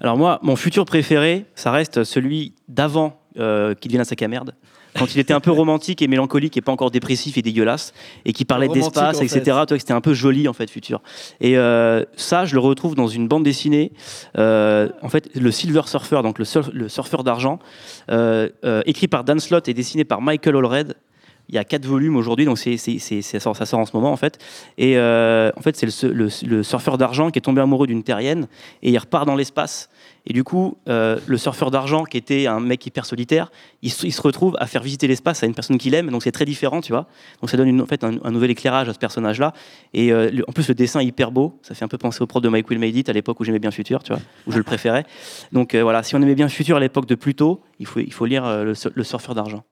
Alors moi, mon futur préféré, ça reste celui d'avant euh, qu'il sac à merde. Quand il était un peu romantique et mélancolique et pas encore dépressif et dégueulasse, et qui parlait d'espace, etc. fait. Tu vois que c'était un peu joli en fait, futur. Et euh, ça, je le retrouve dans une bande dessinée. euh, en fait, le Silver Surfer, donc le, surf- le surfeur d'argent, euh, écrit par Dan Slott et dessiné par Michael Allred. Il y a quatre volumes aujourd'hui, donc c'est, ça, sort, en ce moment en fait. Et euh, en fait, c'est le, surfeur d'argent qui est tombé amoureux d'une terrienne et il repart dans l'espace. Et du coup, euh, le surfeur d'argent, qui était un mec hyper solitaire, il se, retrouve à faire visiter l'espace à une personne qu'il aime. Donc c'est très différent, tu vois. Donc ça donne en fait un, nouvel éclairage à ce personnage-là. Et euh, en plus, le dessin est hyper beau. Ça fait un peu penser au prof de Mike Will Made It à l'époque où j'aimais bien Futur, tu vois, où je le préférais. Donc voilà, si on aimait bien Futur à l'époque de Pluto, il faut, lire le surfeur d'argent.